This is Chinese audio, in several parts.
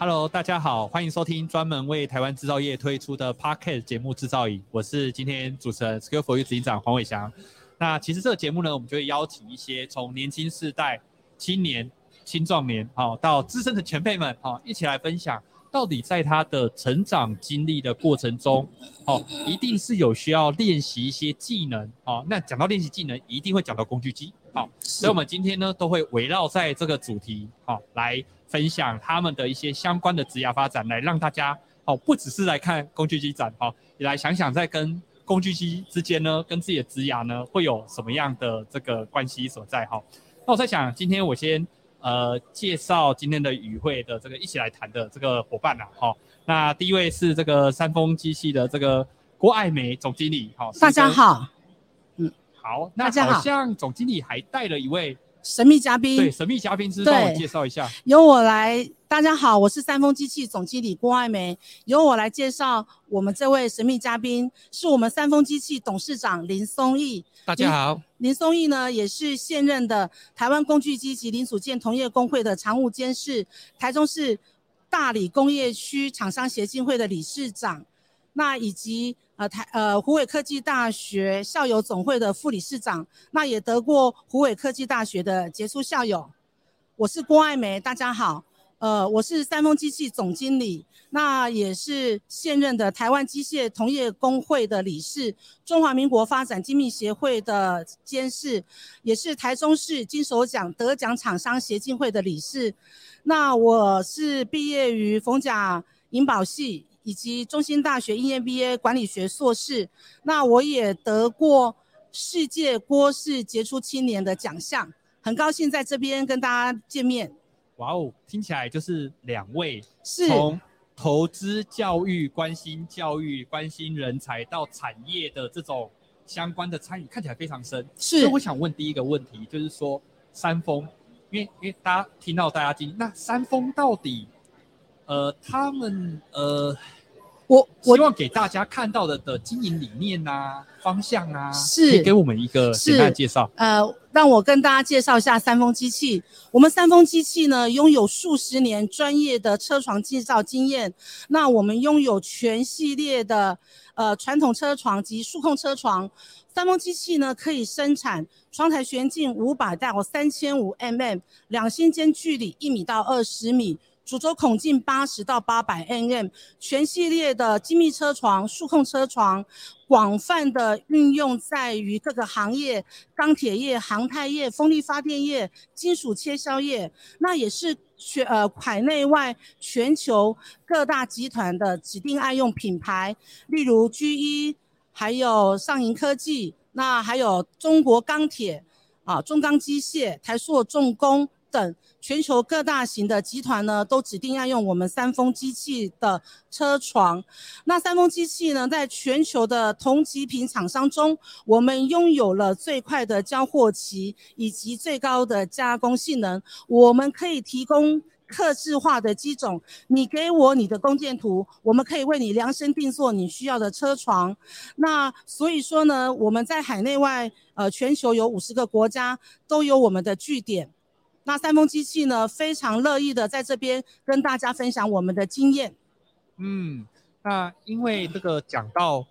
Hello，大家好，欢迎收听专门为台湾制造业推出的 Podcast 节目《制造营》，我是今天主持人 Skillful 执行长黄伟翔。那其实这个节目呢，我们就会邀请一些从年轻世代、青年、青壮年，好到资深的前辈们，好一起来分享，到底在他的成长经历的过程中，哦一定是有需要练习一些技能，哦那讲到练习技能，一定会讲到工具机，好，所以我们今天呢都会围绕在这个主题，好来。分享他们的一些相关的职涯发展，来让大家哦，不只是来看工具机展哦，也来想想在跟工具机之间呢，跟自己的职涯呢，会有什么样的这个关系所在哈。那我在想，今天我先呃介绍今天的与会的这个一起来谈的这个伙伴呐哈。那第一位是这个三峰机器的这个郭爱梅总经理哈。大家好，嗯，好，那好像总经理还带了一位。神秘嘉宾，对，神秘嘉宾，是帮我介绍一下。由我来，大家好，我是三丰机器总经理郭爱梅。由我来介绍我们这位神秘嘉宾，是我们三丰机器董事长林松义。大家好，林，松义呢，也是现任的台湾工具机及零组件同业公会的常务监事，台中市大理工业区厂商协进会的理事长，那以及。呃，台呃，湖尾科技大学校友总会的副理事长，那也得过湖尾科技大学的杰出校友。我是郭爱梅，大家好。呃，我是三峰机器总经理，那也是现任的台湾机械同业公会的理事，中华民国发展精密协会的监事，也是台中市金手奖得奖厂商协进会的理事。那我是毕业于逢甲银保系。以及中兴大学 EMBA 管理学硕士，那我也得过世界郭氏杰出青年的奖项，很高兴在这边跟大家见面。哇哦，听起来就是两位是从投资教育、关心教育、关心人才到产业的这种相关的参与，看起来非常深。是，所以我想问第一个问题，就是说三峰，因为因为大家听到大家进，那三峰到底？呃，他们呃，我我希望给大家看到的的经营理念啊、方向啊，是给我们一个简单的介绍。呃，让我跟大家介绍一下三丰机器。我们三丰机器呢，拥有数十年专业的车床制造经验。那我们拥有全系列的呃传统车床及数控车床。三丰机器呢，可以生产窗台旋径五百到三千五 mm，两心间距离一米到二十米。主轴孔径八十到八百 mm，全系列的精密车床、数控车床，广泛的运用在于各个行业：钢铁业、航太业、风力发电业、金属切削业。那也是全呃海内外全球各大集团的指定爱用品牌，例如 GE，还有上银科技，那还有中国钢铁啊、中钢机械、台塑重工。等全球各大型的集团呢，都指定要用我们三丰机器的车床。那三丰机器呢，在全球的同级品厂商中，我们拥有了最快的交货期以及最高的加工性能。我们可以提供客制化的机种，你给我你的工件图，我们可以为你量身定做你需要的车床。那所以说呢，我们在海内外，呃，全球有五十个国家都有我们的据点。那三丰机器呢，非常乐意的在这边跟大家分享我们的经验。嗯，那因为这个讲到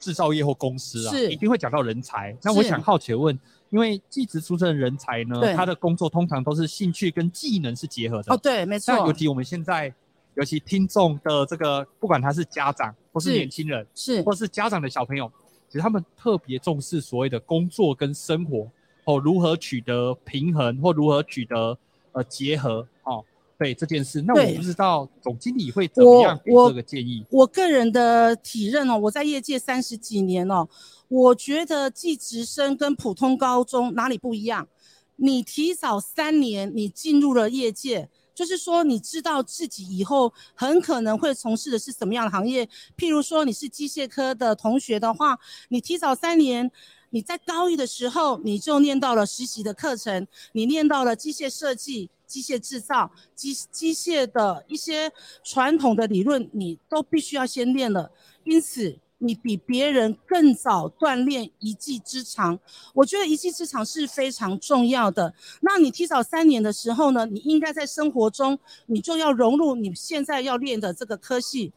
制造业或公司啊，是一定会讲到人才。那我想好奇问，因为技职出身的人才呢，他的工作通常都是兴趣跟技能是结合的。哦，对，没错。那尤其我们现在，尤其听众的这个，不管他是家长或是年轻人，是，或是家长的小朋友，其实他们特别重视所谓的工作跟生活。哦，如何取得平衡，或如何取得呃结合？哦，对这件事，那我不知道总经理会怎么样给这个建议。我，我个人的体认哦，我在业界三十几年哦，我觉得技职生跟普通高中哪里不一样？你提早三年，你进入了业界，就是说你知道自己以后很可能会从事的是什么样的行业。譬如说你是机械科的同学的话，你提早三年。你在高一的时候，你就念到了实习的课程，你念到了机械设计、机械制造、机机械的一些传统的理论，你都必须要先练了。因此，你比别人更早锻炼一技之长。我觉得一技之长是非常重要的。那你提早三年的时候呢，你应该在生活中，你就要融入你现在要练的这个科系。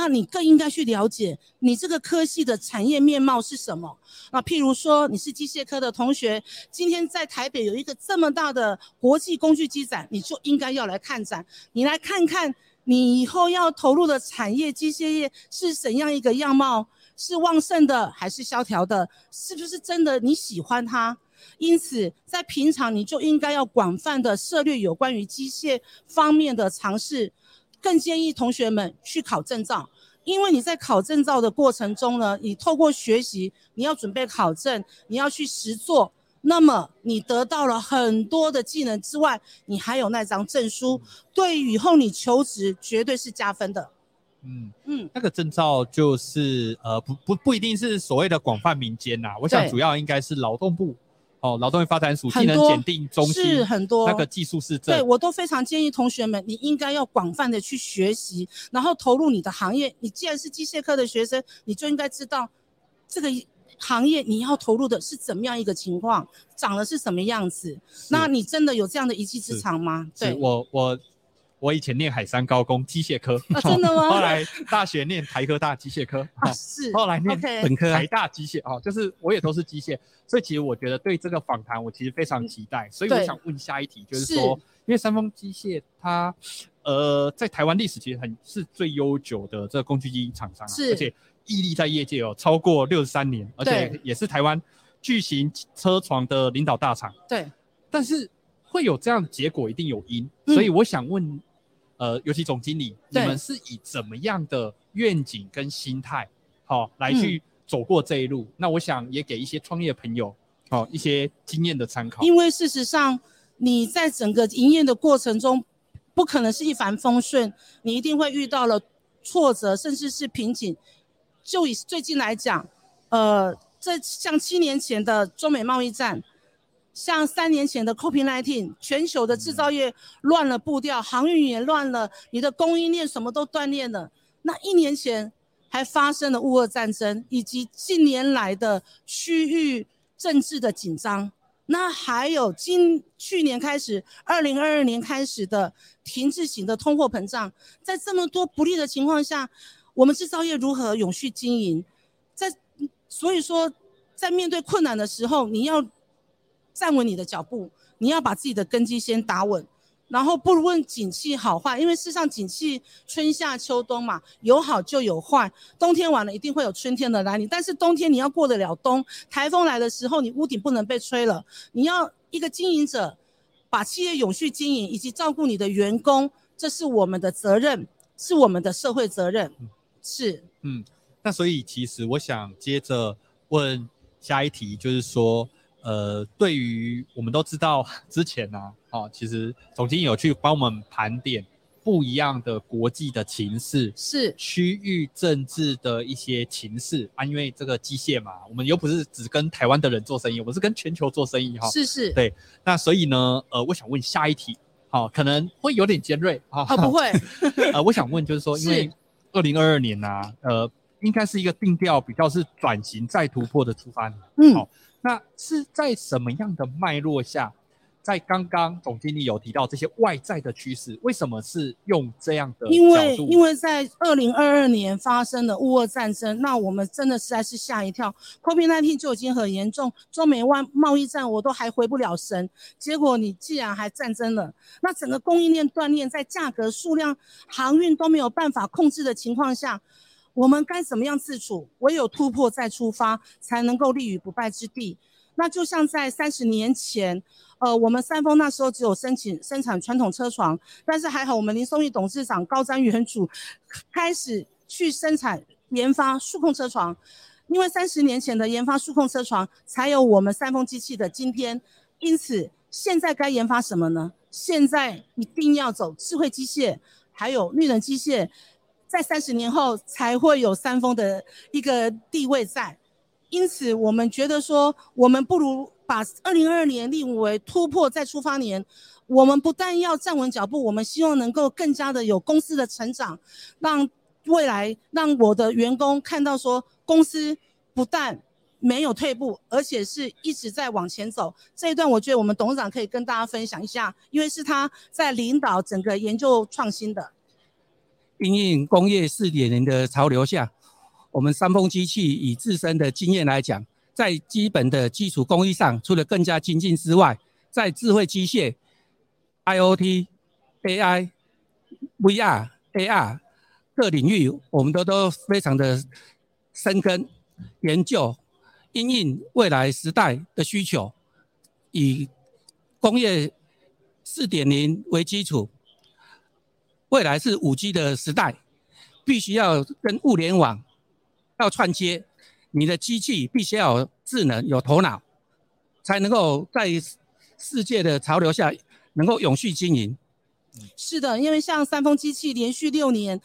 那你更应该去了解你这个科系的产业面貌是什么？那譬如说你是机械科的同学，今天在台北有一个这么大的国际工具机展，你就应该要来看展。你来看看你以后要投入的产业机械业是怎样一个样貌？是旺盛的还是萧条的？是不是真的你喜欢它？因此，在平常你就应该要广泛的涉猎有关于机械方面的尝试。更建议同学们去考证照，因为你在考证照的过程中呢，你透过学习，你要准备考证，你要去实作，那么你得到了很多的技能之外，你还有那张证书，对以后你求职绝对是加分的。嗯嗯，那个证照就是呃不不不一定是所谓的广泛民间呐，我想主要应该是劳动部。哦，劳动力发展署技能检定中心是很多那个技术是证，对我都非常建议同学们，你应该要广泛的去学习，然后投入你的行业。你既然是机械科的学生，你就应该知道这个行业你要投入的是怎么样一个情况，长得是什么样子。那你真的有这样的一技之长吗？对，我我。我以前念海山高工机械科，啊，真的吗？后来大学念台科大机械科，啊，是。后来念本科台大机械，哦，就是我也都是机械，所以其实我觉得对这个访谈我其实非常期待，所以我想问下一题，就是说，因为三丰机械它，呃，在台湾历史其实很是最悠久的这个工具机厂商，啊，而且屹立在业界有超过六十三年，而且也是台湾巨型车床的领导大厂，对。但是会有这样的结果，一定有因，所以我想问。呃，尤其总经理，你们是以怎么样的愿景跟心态，好、哦、来去走过这一路？嗯、那我想也给一些创业朋友，好、哦、一些经验的参考。因为事实上，你在整个营业的过程中，不可能是一帆风顺，你一定会遇到了挫折，甚至是瓶颈。就以最近来讲，呃，这像七年前的中美贸易战。像三年前的 COVID-19，全球的制造业乱了步调，航运也乱了，你的供应链什么都断裂了。那一年前还发生了乌俄战争，以及近年来的区域政治的紧张。那还有今去年开始，二零二二年开始的停滞型的通货膨胀，在这么多不利的情况下，我们制造业如何永续经营？在所以说，在面对困难的时候，你要。站稳你的脚步，你要把自己的根基先打稳，然后不论景气好坏，因为事实上景气春夏秋冬嘛，有好就有坏，冬天完了一定会有春天的来临，但是冬天你要过得了冬，台风来的时候你屋顶不能被吹了，你要一个经营者把企业永续经营以及照顾你的员工，这是我们的责任，是我们的社会责任，是，嗯，那所以其实我想接着问下一题，就是说。呃，对于我们都知道 之前呢、啊，哦，其实总经理有去帮我们盘点不一样的国际的情势，是区域政治的一些情势啊。因为这个机械嘛，我们又不是只跟台湾的人做生意，我们是跟全球做生意哈。是是，对。那所以呢，呃，我想问下一题，好、哦，可能会有点尖锐啊。啊，不会。呃，我想问就是说，因为二零二二年呢、啊，呃，应该是一个定调比较是转型再突破的出发点，嗯。哦那是在什么样的脉络下，在刚刚总经理有提到这些外在的趋势，为什么是用这样的？因为因为在二零二二年发生了乌俄战争，那我们真的实在是吓一跳。COVID-19 就已经很严重，中美外贸易战我都还回不了神，结果你既然还战争了，那整个供应链断裂，在价格、数量、航运都没有办法控制的情况下。我们该怎么样自处？唯有突破再出发，才能够立于不败之地。那就像在三十年前，呃，我们三丰那时候只有申请生产传统车床，但是还好，我们林松义董事长高瞻远瞩，开始去生产研发数控车床。因为三十年前的研发数控车床，才有我们三丰机器的今天。因此，现在该研发什么呢？现在一定要走智慧机械，还有绿能机械。在三十年后才会有三丰的一个地位在，因此我们觉得说，我们不如把二零二二年立为突破再出发年。我们不但要站稳脚步，我们希望能够更加的有公司的成长，让未来让我的员工看到说，公司不但没有退步，而且是一直在往前走。这一段我觉得我们董事长可以跟大家分享一下，因为是他在领导整个研究创新的。因应工业四点零的潮流下，我们三丰机器以自身的经验来讲，在基本的基础工艺上，除了更加精进之外，在智慧机械、IoT、AI、VR、AR 各领域，我们都都非常的深耕研究，因应未来时代的需求，以工业四点零为基础。未来是五 G 的时代，必须要跟物联网要串接，你的机器必须要有智能、有头脑，才能够在世界的潮流下能够永续经营。是的，因为像三丰机器连续六年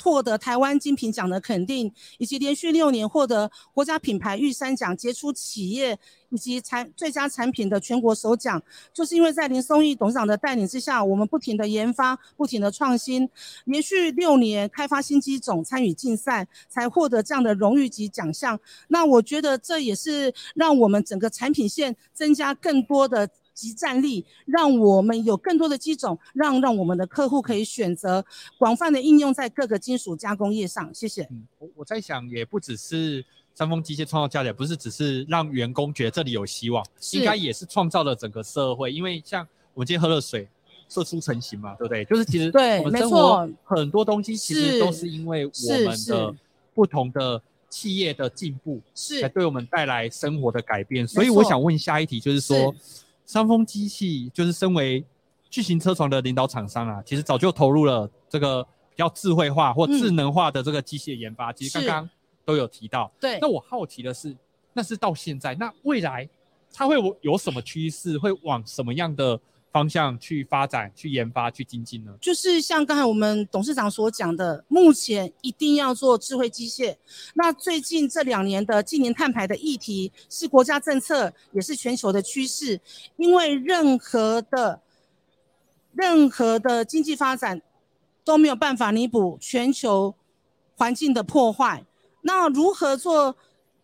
获得台湾精品奖的肯定，以及连续六年获得国家品牌玉山奖杰出企业以及产最佳产品的全国首奖，就是因为在林松义董事长的带领之下，我们不停的研发，不停的创新，连续六年开发新机种，参与竞赛，才获得这样的荣誉及奖项。那我觉得这也是让我们整个产品线增加更多的。即战力，让我们有更多的机种，让让我们的客户可以选择广泛的应用在各个金属加工业上。谢谢。嗯，我我在想，也不只是三丰机械创造价值，不是只是让员工觉得这里有希望，应该也是创造了整个社会。因为像我们今天喝了水，色出成型嘛，对不对？就是其实对，我们生活很多东西其实都是因为我们的不同的企业的进步，是才对我们带来生活的改变。所以我想问下一题，就是说。三丰机器就是身为巨型车床的领导厂商啊，其实早就投入了这个比较智慧化或智能化的这个机械研发。嗯、其实刚刚都有提到。对。那我好奇的是，那是到现在，那未来它会有什么趋势，会往什么样的？方向去发展、去研发、去精进呢？就是像刚才我们董事长所讲的，目前一定要做智慧机械。那最近这两年的近年碳排的议题是国家政策，也是全球的趋势。因为任何的、任何的经济发展都没有办法弥补全球环境的破坏。那如何做？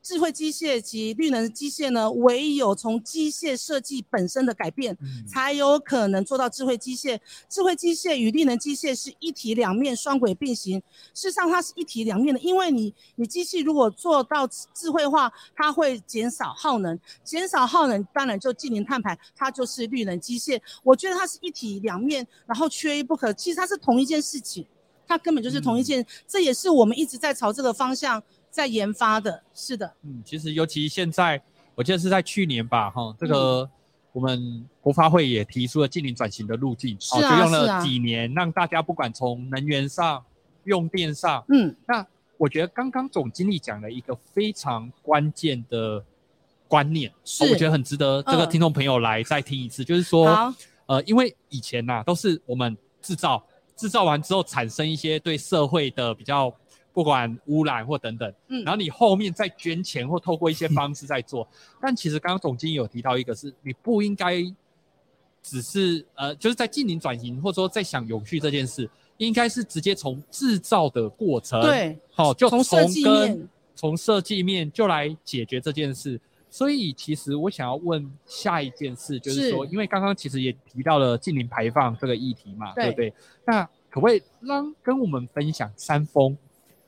智慧机械及绿能机械呢，唯有从机械设计本身的改变，嗯，才有可能做到智慧机械。智慧机械与绿能机械是一体两面，双轨并行。事实上，它是一体两面的，因为你你机器如果做到智慧化，它会减少耗能，减少耗能当然就近零碳排，它就是绿能机械。我觉得它是一体两面，然后缺一不可。其实它是同一件事情，它根本就是同一件，嗯，这也是我们一直在朝这个方向。在研发的，是的，嗯，其实尤其现在，我记得是在去年吧，哈，这个我们国发会也提出了近零转型的路径，哦、啊，就用了几年，让大家不管从能源上、用电上，嗯，那我觉得刚刚总经理讲了一个非常关键的观念，是、哦，我觉得很值得这个听众朋友来再听一次，嗯、就是说，呃，因为以前呐、啊、都是我们制造，制造完之后产生一些对社会的比较。不管污染或等等，嗯，然后你后面再捐钱或透过一些方式在做，嗯、但其实刚刚总经理有提到一个是，你不应该只是呃，就是在近零转型或者说在想永续这件事，应该是直接从制造的过程，对，好、哦，就从设计面，从设计面就来解决这件事。所以其实我想要问下一件事，就是说，是因为刚刚其实也提到了近零排放这个议题嘛，对，对不对？那可不可以让跟我们分享三丰？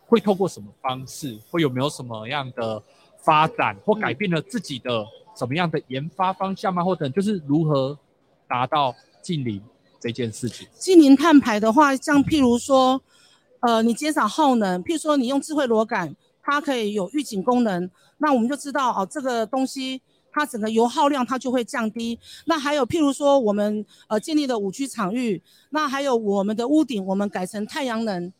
会透过什么方式？会有没有什么样的发展或改变了自己的什么样的研发方向吗？或者就是如何达到净零这件事情？净零碳排的话，像譬如说，呃，你减少耗能，譬如说你用智慧螺杆，它可以有预警功能，那我们就知道哦，这个东西它整个油耗量它就会降低。那还有譬如说，我们呃建立的五 G 场域，那还有我们的屋顶，我们改成太阳能。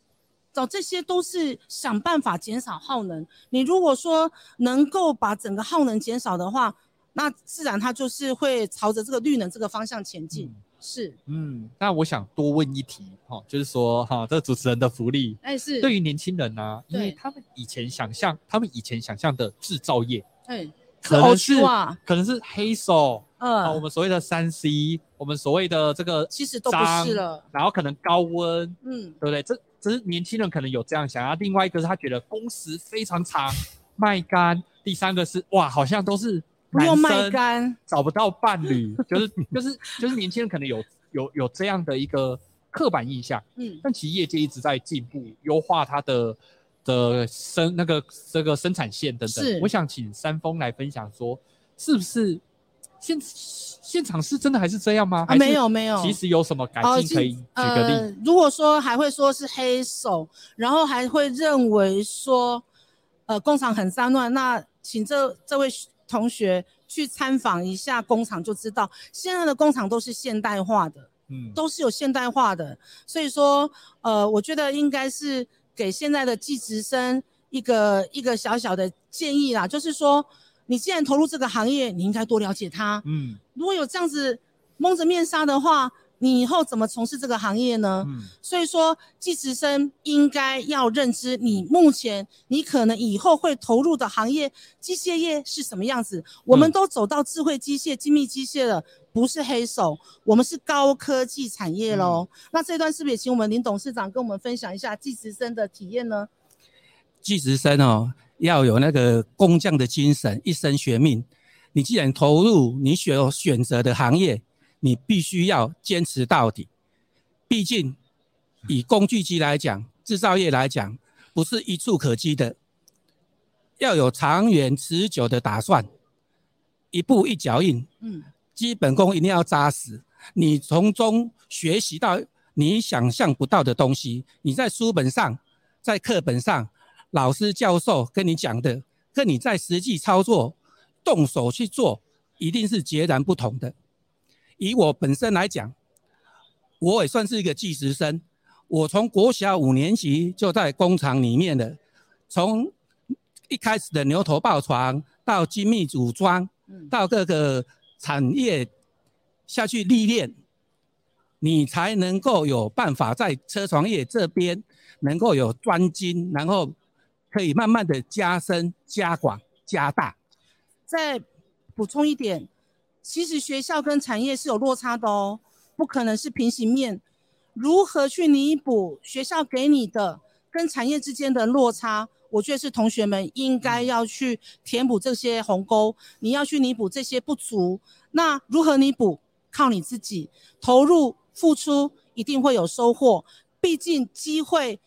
找这些都是想办法减少耗能。你如果说能够把整个耗能减少的话，那自然它就是会朝着这个绿能这个方向前进。是，嗯，那我想多问一题哈，就是说哈，这个主持人的福利，哎是，对于年轻人呢、啊，因为对他们以前想象，他们以前想象的制造业，哎，可能是是啊，可能是黑手，嗯，我们所谓的三 C，我们所谓的这个其实都不是了，然后可能高温，嗯，对不对？这这是年轻人可能有这样想，然后另外一个是他觉得工时非常长，卖干，第三个是哇，好像都是。不用卖干，找不到伴侣，就是就是就是年轻人可能有有有这样的一个刻板印象，嗯，但其实业界一直在进步，优化它的的生那个这个生产线等等。是，我想请三丰来分享说，是不是现现场是真的还是这样吗？啊、没有没有，其实有什么改进可以举个例、呃？如果说还会说是黑手，然后还会认为说，呃，工厂很脏乱，那请这这位。同学去参访一下工厂就知道，现在的工厂都是现代化的，嗯，都是有现代化的。所以说，呃，我觉得应该是给现在的技职生一个一个小小的建议啦，就是说，你既然投入这个行业，你应该多了解它，嗯，如果有这样子蒙着面纱的话。你以后怎么从事这个行业呢？嗯，所以说，技职生应该要认知你目前你可能以后会投入的行业，机械业是什么样子。我们都走到智慧机械、精密机械了，不是黑手，我们是高科技产业喽。嗯，那这段是不是也请我们林董事长跟我们分享一下技职生的体验呢？技职生哦，要有那个工匠的精神，一生学命。你既然投入你所选择的行业。你必须要坚持到底，毕竟以工具机来讲，制造业来讲，不是一触可及的，要有长远持久的打算，一步一脚印，嗯，基本功一定要扎实，你从中学习到你想象不到的东西，你在书本上、在课本上，老师教授跟你讲的，跟你在实际操作、动手去做，一定是截然不同的。以我本身来讲，我也算是一个技职生。我从国小五年级就在工厂里面了，从一开始的牛头抱床到精密组装，到各个产业下去历练，你才能够有办法在车床业这边能够有专精，然后可以慢慢的加深、加广、加大。再补充一点。其实学校跟产业是有落差的哦，不可能是平行面。如何去弥补学校给你的跟产业之间的落差？我觉得是同学们应该要去填补这些鸿沟，你要去弥补这些不足。那如何弥补？靠你自己投入付出，一定会有收获。毕竟机会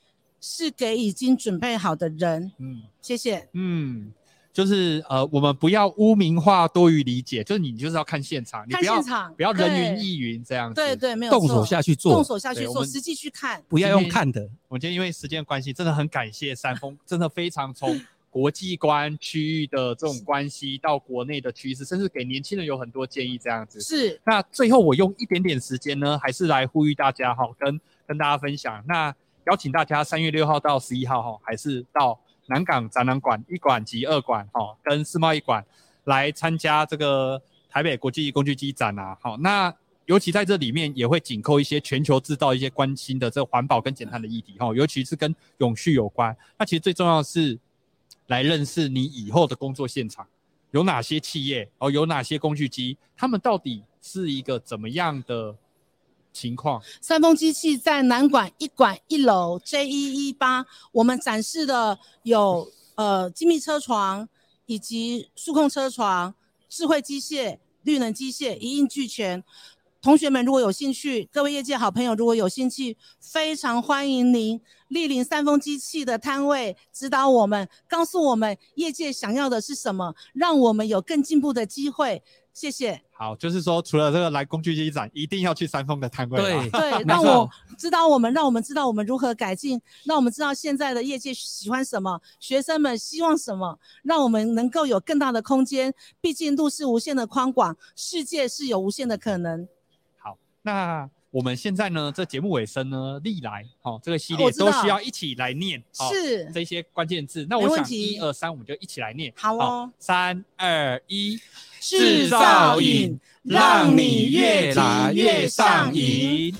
是给已经准备好的人。嗯，谢谢。嗯。就是呃，我们不要污名化，多于理解。就是你就是要看现场，你不要不要人云亦云这样子。对对，没有动手下去做，动手下去做，实际去看，不要用看的。我今天因为时间关系，真的很感谢三峰，真的非常从 国际观、区域的这种关系到国内的趋势，甚至给年轻人有很多建议这样子。是。那最后我用一点点时间呢，还是来呼吁大家哈，跟跟大家分享。那邀请大家三月六号到十一号哈，还是到。南港展览馆一馆及二馆，哈，跟世贸一馆来参加这个台北国际工具机展啊，好，那尤其在这里面也会紧扣一些全球制造一些关心的这环保跟减碳的议题，哈，尤其是跟永续有关。那其实最重要的是来认识你以后的工作现场有哪些企业哦，有哪些工具机，他们到底是一个怎么样的情况，三丰机器在南馆一馆一楼 J 一一八，我们展示的有呃精密车床以及数控车床、智慧机械、绿能机械一应俱全。同学们如果有兴趣，各位业界好朋友如果有兴趣，非常欢迎您莅临三丰机器的摊位，指导我们，告诉我们业界想要的是什么，让我们有更进步的机会。谢谢。好，就是说，除了这个来工具机展，一定要去三丰的摊位。对 对，让我知道我们，让我们知道我们如何改进，让我们知道现在的业界喜欢什么，学生们希望什么，让我们能够有更大的空间。毕竟路是无限的宽广，世界是有无限的可能。好，那我们现在呢，这节目尾声呢，历来好、哦、这个系列都需要一起来念，是、哦、这些关键字。那我想一二三，我们就一起来念。好哦，三二一。制造瘾让你越来越上瘾。